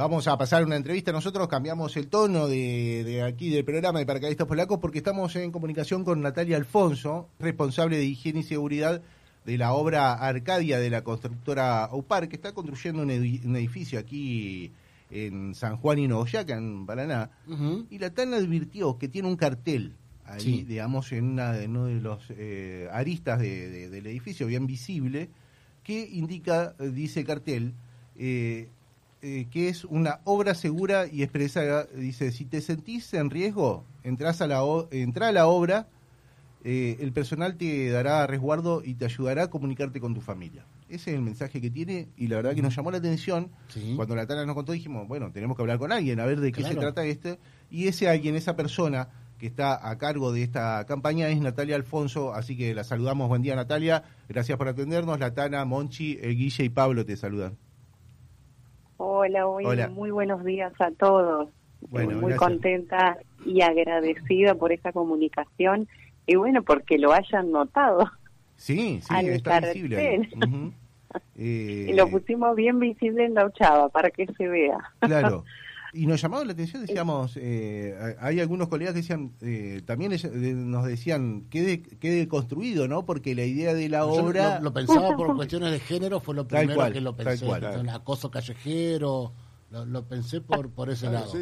Vamos a pasar una entrevista. Nosotros cambiamos el tono de, de aquí del programa de Paracaidistas Polacos porque estamos en comunicación con Natalia Alfonso, responsable de higiene y seguridad de la obra Arcadia de la constructora OPAR, que está construyendo un, edificio aquí en San Juan y Nogoyaca, en Paraná. Y la TAN advirtió que tiene un cartel ahí, digamos, en, una, uno de los eh, aristas del edificio, bien visible, que indica, dice cartel, eh, eh, que es una obra segura y expresa, dice, si te sentís en riesgo, entras a la, entra a la obra, eh, el personal te dará resguardo y te ayudará a comunicarte con tu familia. Ese es el mensaje que tiene y la verdad que nos llamó la atención. Cuando la Tana nos contó dijimos, bueno, tenemos que hablar con alguien, a ver de qué se trata este. Y ese alguien, esa persona que está a cargo de esta campaña es Natalia Alfonso, así que la saludamos. Buen día Natalia, gracias por atendernos. La Tana, Monchi, Guille y Pablo te saludan. Hola, muy buenos días a todos. muy contenta y agradecida por esta comunicación y bueno, porque lo hayan notado. Sí, sí, está visible. y lo pusimos bien visible en la ochava para que se vea. Claro. Y nos llamaba la atención, decíamos, eh, hay algunos colegas que decían, eh, también nos decían, quede, quede construido, ¿no? Porque la idea de la obra... Lo, pensaba por cuestiones de género, fue lo primero que lo pensé. El acoso callejero, lo, pensé por, por ese lado.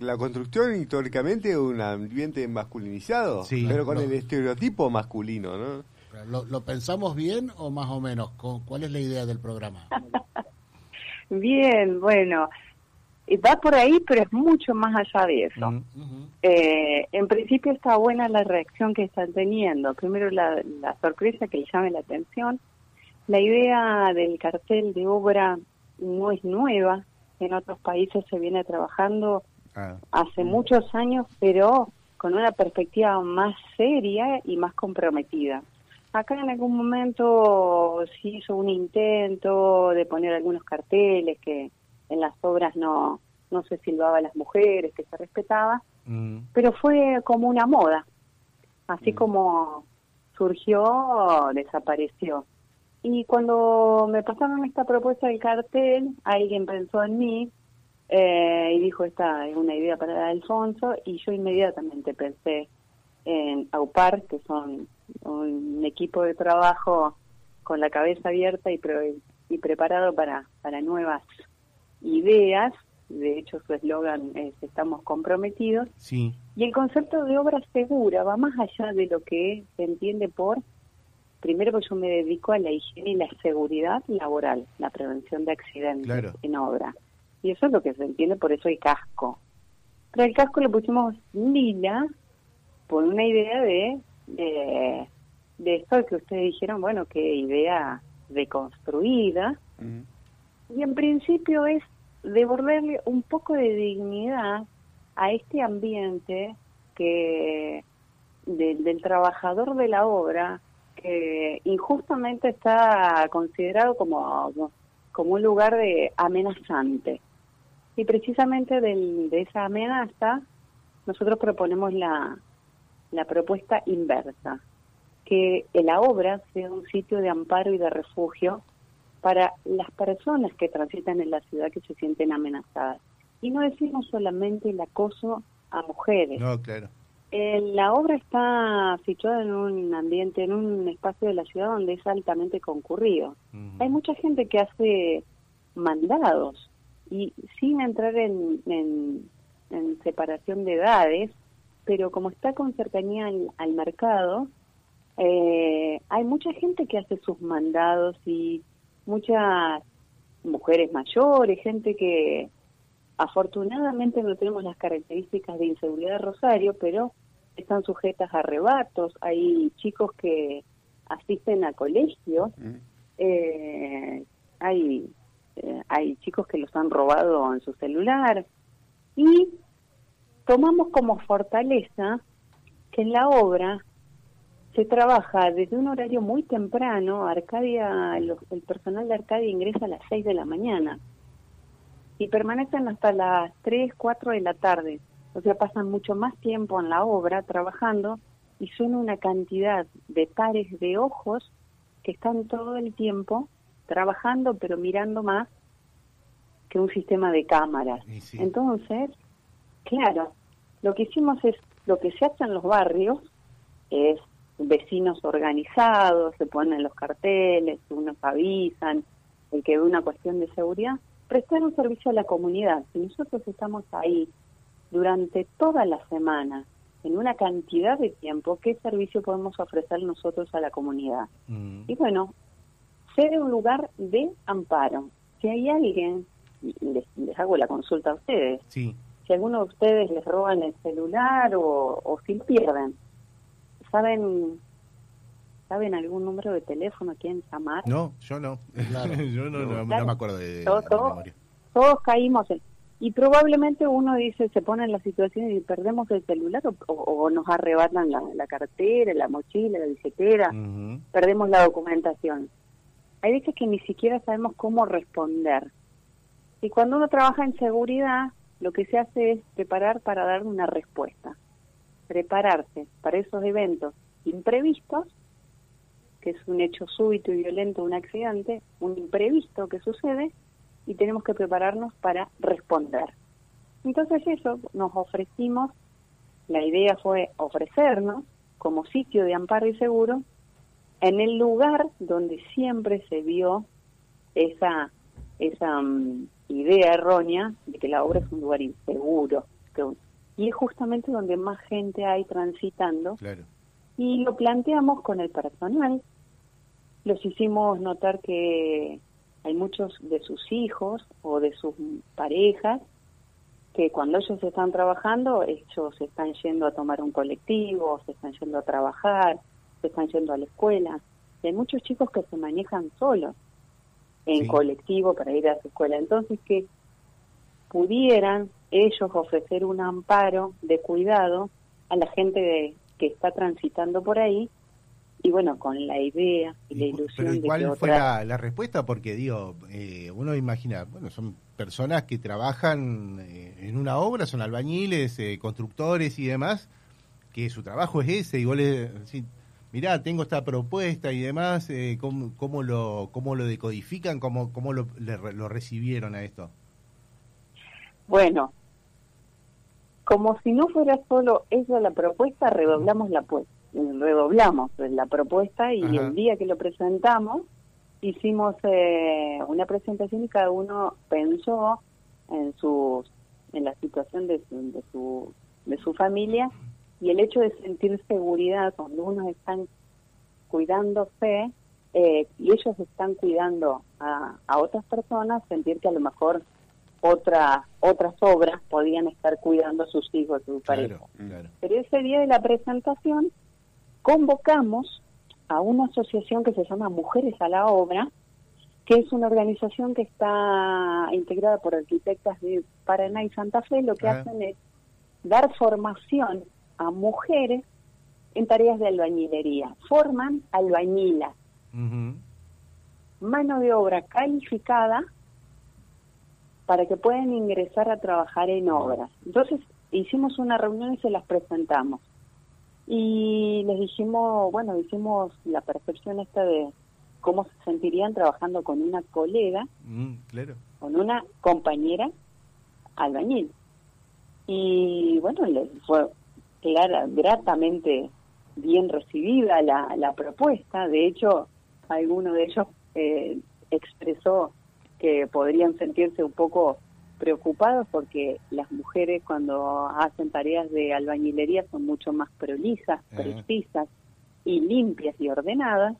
la, construcción históricamente es un ambiente masculinizado, pero con el estereotipo masculino, ¿no? ¿Lo, ¿Lo pensamos bien o más o menos? ¿Cuál es la idea del programa? bien, bueno va por ahí, pero es mucho más allá de eso. Eh, en principio está buena la reacción que están teniendo. Primero la, sorpresa que le llame la atención. La idea del cartel de obra no es nueva. En otros países se viene trabajando ah. hace muchos años, pero con una perspectiva más seria y más comprometida. Acá en algún momento se hizo un intento de poner algunos carteles que en las obras no, no se silbaba a las mujeres, que se respetaba, mm. pero fue como una moda. Así mm. como surgió, desapareció. Y cuando me pasaron esta propuesta del cartel, alguien pensó en mí eh, y dijo, esta es una idea para Alfonso, y yo inmediatamente pensé en AUPAR, que son un equipo de trabajo con la cabeza abierta y, y preparado para, para nuevas ideas, de hecho su eslogan es estamos comprometidos. Sí. Y el concepto de obra segura va más allá de lo que se entiende por, primero que yo me dedico a la higiene y la seguridad laboral, la prevención de accidentes en obra. Y eso es lo que se entiende, por eso hay casco. Pero el casco le pusimos lila por una idea de, de, esto que ustedes dijeron, bueno, qué idea deconstruida. Y en principio es devolverle un poco de dignidad a este ambiente que del trabajador de la obra que injustamente está considerado como, como un lugar de amenazante. Y precisamente de esa amenaza nosotros proponemos la, la propuesta inversa, que la obra sea un sitio de amparo y de refugio para las personas que transitan en la ciudad que se sienten amenazadas. Y no decimos solamente el acoso a mujeres. No, claro. la obra está situada en un ambiente, en un espacio de la ciudad donde es altamente concurrido. Hay mucha gente que hace mandados y sin entrar en, en, separación de edades, pero como está con cercanía al, mercado, eh, hay mucha gente que hace sus mandados y muchas mujeres mayores, gente que afortunadamente no tenemos las características de inseguridad de Rosario, pero están sujetas a arrebatos, hay chicos que asisten a colegios, mm. eh, hay, eh, hay chicos que los han robado en su celular. Y tomamos como fortaleza que en la obra se trabaja desde un horario muy temprano, Arcadia, el personal de Arcadia ingresa a las 6 de la mañana y permanecen hasta las 3, 4 de la tarde. O sea, pasan mucho más tiempo en la obra trabajando y son una cantidad de pares de ojos que están todo el tiempo trabajando, pero mirando más que un sistema de cámaras. Entonces, claro, lo que hicimos es, lo que se hace en los barrios es vecinos organizados, se ponen los carteles, unos avisan, el que ve una cuestión de seguridad, prestar un servicio a la comunidad. Si nosotros estamos ahí durante toda la semana, en una cantidad de tiempo, ¿qué servicio podemos ofrecer nosotros a la comunidad? Mm. Y bueno, ser un lugar de amparo. Si hay alguien, les, les hago la consulta a ustedes, sí. si alguno de ustedes les roban el celular o, o si lo pierden, ¿saben ¿Saben algún número de teléfono a quién llamar? No, yo no. yo no, me acuerdo de, todos, todos, caímos en, y probablemente uno dice, se pone en la situación y perdemos el celular o, nos arrebatan la, cartera, la mochila, la billetera, perdemos la documentación. Hay veces que ni siquiera sabemos cómo responder. Y cuando uno trabaja en seguridad, lo que se hace es preparar para dar una respuesta. Prepararse para esos eventos imprevistos que es un hecho súbito y violento, un accidente, un imprevisto que sucede y tenemos que prepararnos para responder. Entonces eso, nos ofrecimos, la idea fue ofrecernos como sitio de amparo y seguro en el lugar donde siempre se vio esa, esa mm, idea errónea de que la obra es un lugar inseguro. Y es justamente donde más gente hay transitando. Claro y lo planteamos con el personal. Los hicimos notar que hay muchos de sus hijos o de sus parejas que cuando ellos están trabajando, ellos están yendo a tomar un colectivo, se están yendo a trabajar, se están yendo a la escuela. Y hay muchos chicos que se manejan solos en colectivo para ir a su escuela. Entonces, que pudieran ellos ofrecer un amparo de cuidado a la gente de, que está transitando por ahí y bueno, con la idea y la ilusión de ¿Cuál fue la, respuesta? Porque digo, eh, uno imagina, bueno, son personas que trabajan eh, en una obra, son albañiles, eh, constructores y demás, que su trabajo es ese, y vos le mirá, tengo esta propuesta y demás, ¿cómo, ¿cómo, lo, ¿cómo lo decodifican? ¿Cómo, cómo lo, lo recibieron a esto? Bueno, como si no fuera solo esa la propuesta, redoblamos la redoblamos la propuesta y el día que lo presentamos hicimos eh, una presentación y cada uno pensó en su en la situación de su, de su de su familia y el hecho de sentir seguridad cuando unos están cuidándose eh, y ellos están cuidando a, a otras personas sentir que a lo mejor otra, otras obras podían estar cuidando a sus hijos, a su pareja. Pero ese día de la presentación convocamos a una asociación que se llama Mujeres a la Obra, que es una organización que está integrada por arquitectas de Paraná y Santa Fe. Lo que ah. hacen es dar formación a mujeres en tareas de albañilería. Forman albañilas. Mano de obra calificada para que puedan ingresar a trabajar en obras. Entonces hicimos una reunión y se las presentamos. Y les dijimos, bueno, hicimos la percepción esta de cómo se sentirían trabajando con una colega, mm, claro. con una compañera albañil. Y bueno, les fue clara, gratamente bien recibida la, la propuesta. De hecho, alguno de ellos eh, expresó que podrían sentirse un poco preocupados porque las mujeres cuando hacen tareas de albañilería son mucho más prolijas, precisas y limpias y ordenadas.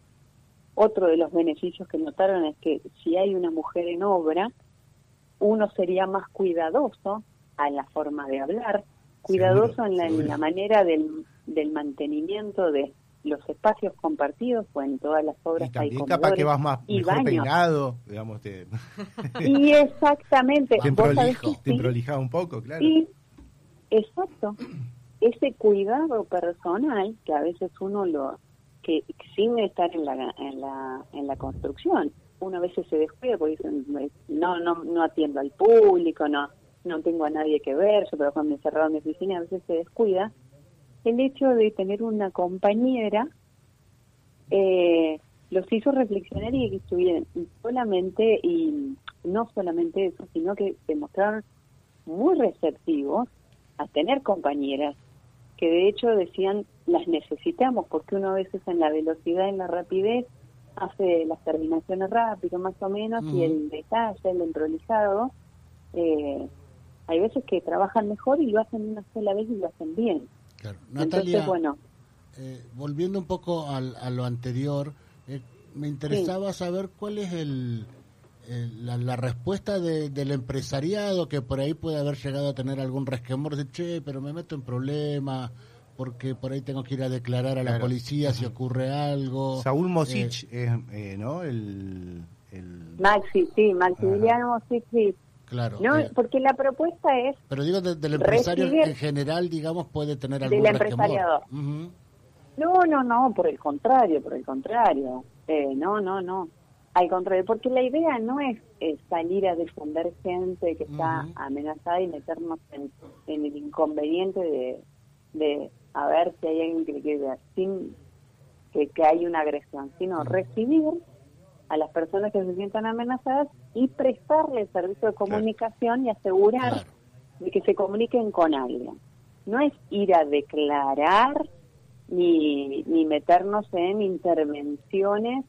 Otro de los beneficios que notaron es que si hay una mujer en obra, uno sería más cuidadoso en la forma de hablar, cuidadoso en, la, en, la, manera del, del mantenimiento de los espacios compartidos o en todas las obras y también capaz que vas más y mejor peinado digamos te... y exactamente te, prolija, un poco claro. Y exacto ese cuidado personal que a veces uno lo que sin estar en la en la en la construcción uno a veces se descuida porque dicen no no no atiendo al público no no tengo a nadie que ver yo trabajo encerrado en mi oficina a veces se descuida el hecho de tener una compañera eh, los hizo reflexionar y que estuvieran solamente, y no solamente eso, sino que demostraron muy receptivos a tener compañeras que de hecho decían las necesitamos porque uno a veces en la velocidad, en la rapidez, hace las terminaciones rápido más o menos y el detalle, el emprolijado, eh, hay veces que trabajan mejor y lo hacen una sola vez y lo hacen bien. Claro. Natalia, bueno, eh, volviendo un poco a lo anterior, eh, me interesaba saber cuál es el, la, respuesta del empresariado que por ahí puede haber llegado a tener algún resquemor de, che, pero me meto en problemas porque por ahí tengo que ir a declarar a la policía si ocurre algo. Saúl Mosich, eh, eh, ¿no? El, Maxi, sí, Maximiliano Mosich, sí. Claro. No, porque la propuesta es. Pero digo, del empresario en general, digamos, puede tener algún Del empresariado. No, no, no, por el contrario, por el contrario. Eh, no, no, no. Al contrario, porque la idea no es, salir a defender gente que está amenazada y meternos en, el inconveniente de, de a ver si hay alguien que le quiere sin que, que hay una agresión, sino recibir a las personas que se sientan amenazadas y prestarle el servicio de comunicación y asegurar de que se comuniquen con alguien. No es ir a declarar ni, ni meternos en intervenciones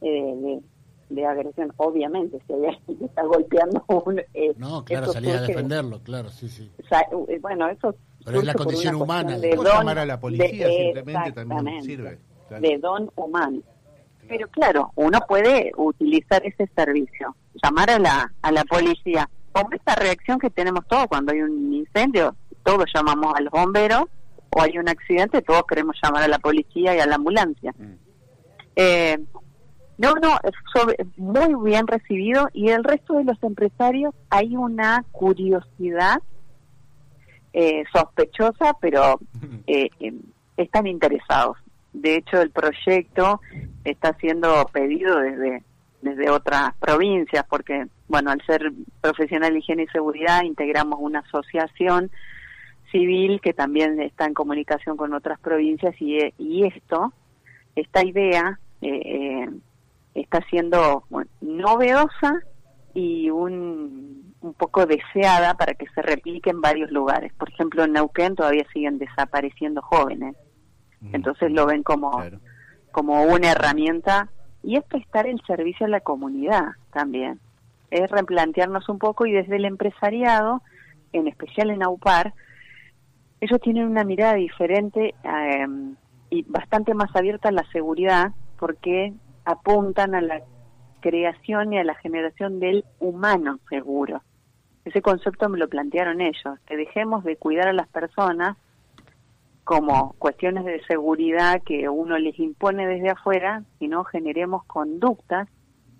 eh, de, agresión. Obviamente, si hay alguien que está golpeando un... Eh, no, claro, salir a defenderlo, claro, sí, sí. Eh, bueno, eso... Pero es la condición humana. De don, llamar a la policía simplemente también sirve. De don humano. Pero claro, uno puede utilizar ese servicio, llamar a la, a la policía. Como esta reacción que tenemos todos cuando hay un incendio, todos llamamos a los bomberos, o hay un accidente, todos queremos llamar a la policía y a la ambulancia. Mm. Eh, no, no, muy bien recibido y el resto de los empresarios hay una curiosidad eh, sospechosa, pero eh, em, están interesados. De hecho, el proyecto está siendo pedido desde, desde otras provincias, porque, bueno, al ser profesional de higiene y seguridad, integramos una asociación civil que también está en comunicación con otras provincias y, y esto, esta idea, eh, eh está siendo novedosa y un, un poco deseada para que se replique en varios lugares. Por ejemplo, en Neuquén todavía siguen desapareciendo jóvenes entonces lo ven como, como una herramienta y es prestar el servicio a la comunidad también. Es replantearnos un poco y desde el empresariado, en especial en AUPAR, ellos tienen una mirada diferente em, y bastante más abierta a la seguridad porque apuntan a la creación y a la generación del humano seguro. Ese concepto me lo plantearon ellos, que dejemos de cuidar a las personas como cuestiones de seguridad que uno les impone desde afuera, sino generemos conductas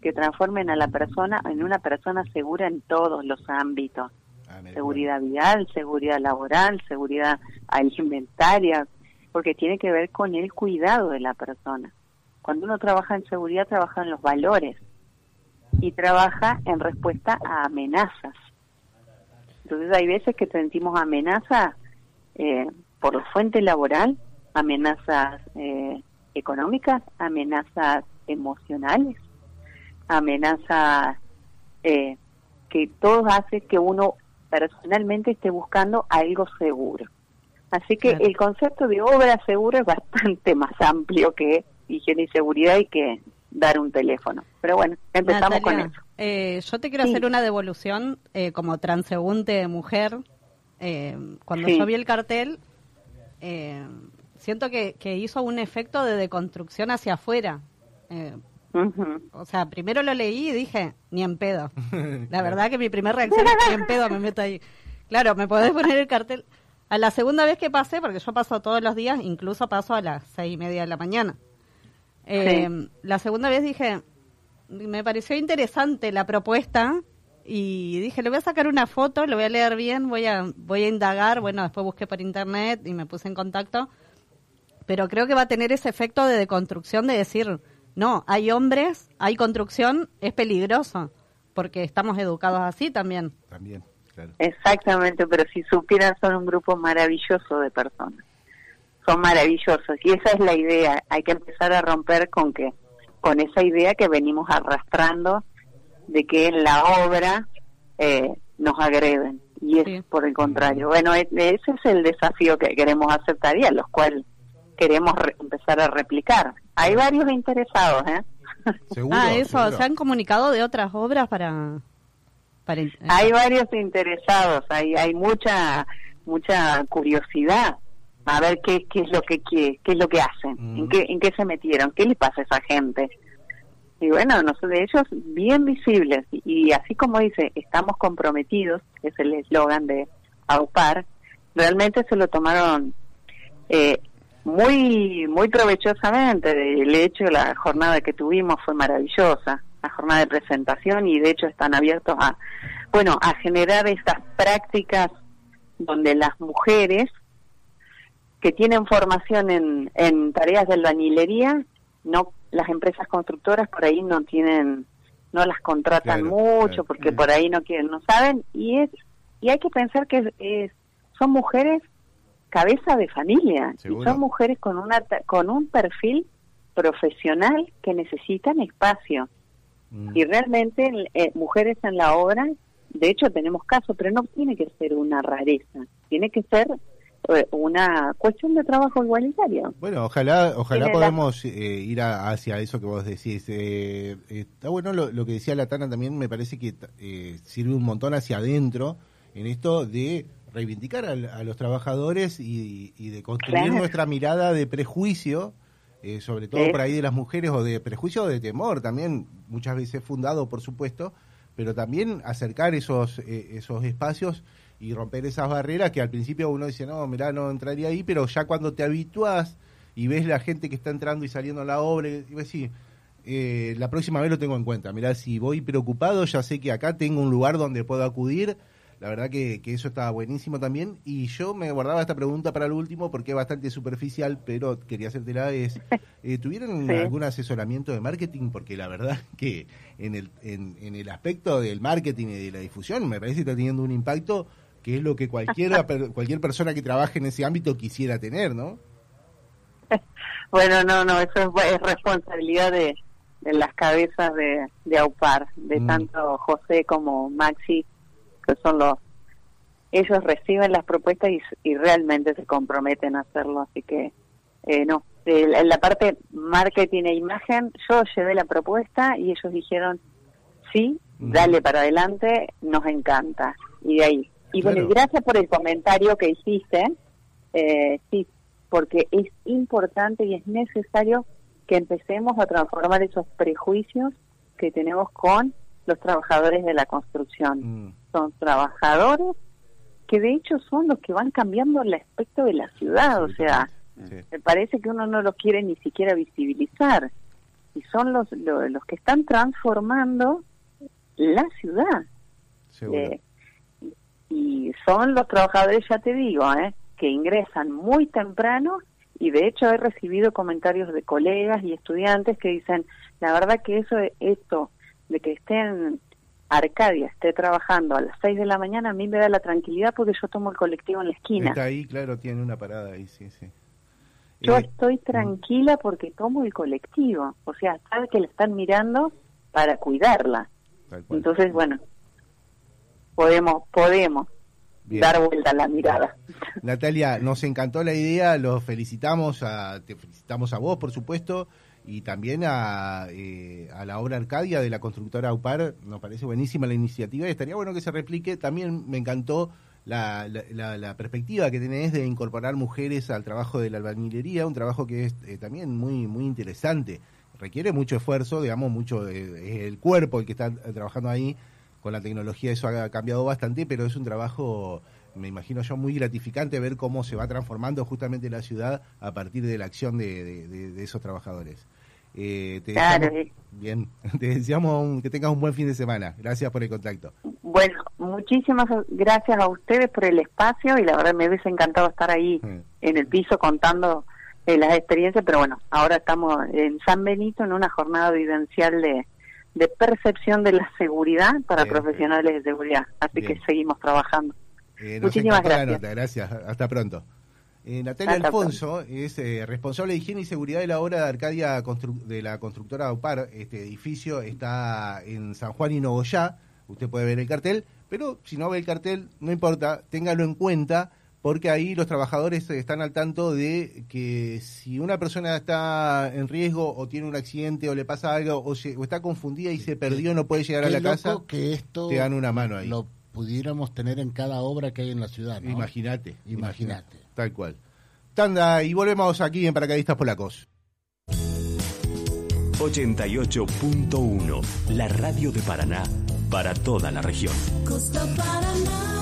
que transformen a la persona en una persona segura en todos los ámbitos. Ah, seguridad vial, seguridad laboral, seguridad alimentaria, porque tiene que ver con el cuidado de la persona. Cuando uno trabaja en seguridad, trabaja en los valores y trabaja en respuesta a amenazas. Entonces hay veces que sentimos amenazas eh, por la fuente laboral, amenazas eh, económicas, amenazas emocionales, amenazas eh, que todo hace que uno personalmente esté buscando algo seguro. Así que el concepto de obra segura es bastante más amplio que higiene y seguridad y que dar un teléfono. Pero bueno, empezamos con eso. Eh, yo te quiero hacer una devolución como transeúnte mujer. cuando yo vi el cartel, eh, siento que, hizo un efecto de deconstrucción hacia afuera. Eh, o sea, primero lo leí y dije, ni en pedo. La verdad que mi primera reacción es, ni en pedo me meto ahí. Claro, me podés poner el cartel. A la segunda vez que pasé, porque yo paso todos los días, incluso paso a las seis y media de la mañana. Eh, la segunda vez dije, me pareció interesante la propuesta y dije, le voy a sacar una foto, lo voy a leer bien, voy a, voy a indagar, bueno, después busqué por internet y me puse en contacto, pero creo que va a tener ese efecto de deconstrucción de decir, no, hay hombres, hay construcción, es peligroso, porque estamos educados así también. También, claro. Exactamente, pero si supieran, son un grupo maravilloso de personas. Son maravillosos y esa es la idea. Hay que empezar a romper con que con esa idea que venimos arrastrando de que en la obra eh, nos agreden. Y es por el contrario. Bueno, e, ese es el desafío que queremos aceptar y a los cuales queremos empezar a replicar. Hay varios interesados, ¿eh? ah, eso, ¿se han comunicado de otras obras para...? para hay varios interesados, hay, hay mucha mucha curiosidad a ver qué, qué es lo que qué, qué es lo que hacen, en qué en qué se metieron, qué le pasa a esa gente. Y bueno, nosotros de ellos bien visibles y, así como dice, estamos comprometidos, es el eslogan de AUPAR, realmente se lo tomaron eh, muy muy provechosamente. El hecho, la jornada que tuvimos fue maravillosa, la jornada de presentación y de hecho están abiertos a, bueno, a generar estas prácticas donde las mujeres que tienen formación en, en tareas de albañilería, no las empresas constructoras por ahí no tienen, no las contratan mucho porque por ahí no quieren, no saben. Y es y hay que pensar que es, son mujeres cabeza de familia y son mujeres con una con un perfil profesional que necesitan espacio. Mm. y realmente eh, mujeres en la obra de hecho tenemos casos pero no tiene que ser una rareza tiene que ser una cuestión de trabajo igualitario. Bueno ojalá ojalá podamos eh, ir hacia eso que vos decís. Está bueno lo, lo, que decía la Tana también me parece que sirve un montón hacia adentro en esto de reivindicar a, los trabajadores y, de construir nuestra mirada de prejuicio, eh, sobre todo por ahí de las mujeres, o de prejuicio o de temor, también muchas veces fundado, por supuesto, pero también acercar esos, eh, esos espacios y romper esas barreras que al principio uno dice, no, mira, no entraría ahí, pero ya cuando te habitúas y ves la gente que está entrando y saliendo a la obra, y ves, sí, eh, la próxima vez lo tengo en cuenta. Mirá, si voy preocupado, ya sé que acá tengo un lugar donde puedo acudir la verdad que, eso estaba buenísimo también. Y yo me guardaba esta pregunta para el último porque es bastante superficial, pero quería hacértela. Es, eh, ¿Tuvieron algún asesoramiento de marketing? Porque la verdad que en el, en, el aspecto del marketing y de la difusión me parece que está teniendo un impacto que es lo que cualquiera, cualquier persona que trabaje en ese ámbito quisiera tener, ¿no? Bueno, no, no, eso es, responsabilidad de, las cabezas de, de AUPAR, de mm. tanto José como Maxi que son los ellos reciben las propuestas y, realmente se comprometen a hacerlo así que eh, no en la parte marketing e imagen yo llevé la propuesta y ellos dijeron sí dale para adelante nos encanta y de ahí. Y bueno gracias por el comentario que hiciste eh, sí porque es importante y es necesario que empecemos a transformar esos prejuicios que tenemos con los trabajadores de la construcción. Mm. Son trabajadores que de hecho son los que van cambiando el aspecto de la ciudad, o sea, me parece que uno no los quiere ni siquiera visibilizar, y son los, los, que están transformando la ciudad. Eh, y son los trabajadores, ya te digo, eh, que ingresan muy temprano y de hecho he recibido comentarios de colegas y estudiantes que dicen, la verdad que eso esto de que esté en Arcadia, esté trabajando a las 6 de la mañana, a mí me da la tranquilidad porque yo tomo el colectivo en la esquina. Está ahí, claro, tiene una parada ahí, sí, sí. Yo eh, estoy tranquila porque tomo el colectivo, o sea, sabe que la están mirando para cuidarla. Entonces, bueno, podemos, podemos dar vuelta a la mirada. Natalia, nos encantó la idea, los felicitamos, a, te felicitamos a vos, por supuesto, y también a, eh, a la obra Arcadia de la constructora UPAR. Nos parece buenísima la iniciativa y estaría bueno que se replique. También me encantó la, la, perspectiva que tenés de incorporar mujeres al trabajo de la albañilería, un trabajo que es eh, también muy, muy interesante. Requiere mucho esfuerzo, digamos, mucho eh, el cuerpo el que está trabajando ahí. Con la tecnología eso ha cambiado bastante, pero es un trabajo me imagino yo muy gratificante ver cómo se va transformando justamente la ciudad a partir de la acción de, de esos trabajadores. Eh, te claro. bien, te deseamos que tengas un buen fin de semana. Gracias por el contacto. Bueno, muchísimas gracias a ustedes por el espacio y la verdad me hubiese encantado estar ahí en el piso contando eh, las experiencias, pero bueno, ahora estamos en San Benito en una jornada vivencial de, de percepción de la seguridad para profesionales de seguridad. Así que seguimos trabajando. Eh, Muchísimas gracias. Gracias, hasta pronto. Eh, Natalia Alfonso es eh, responsable de higiene y seguridad de la obra de Arcadia de la constructora Aupar. Este edificio está en San Juan y Nogoyá. Usted puede ver el cartel, pero si no ve el cartel, no importa, téngalo en cuenta porque ahí los trabajadores están al tanto de que si una persona está en riesgo o tiene un accidente o le pasa algo o, está confundida y se perdió, no puede llegar a la casa, que esto te dan una mano ahí. Lo pudiéramos tener en cada obra que hay en la ciudad. Imagínate, imagínate. Tal cual. Tanda, y volvemos aquí en Paracaidistas Polacos. 88.1, la radio de Paraná para toda la región. Costa Paraná.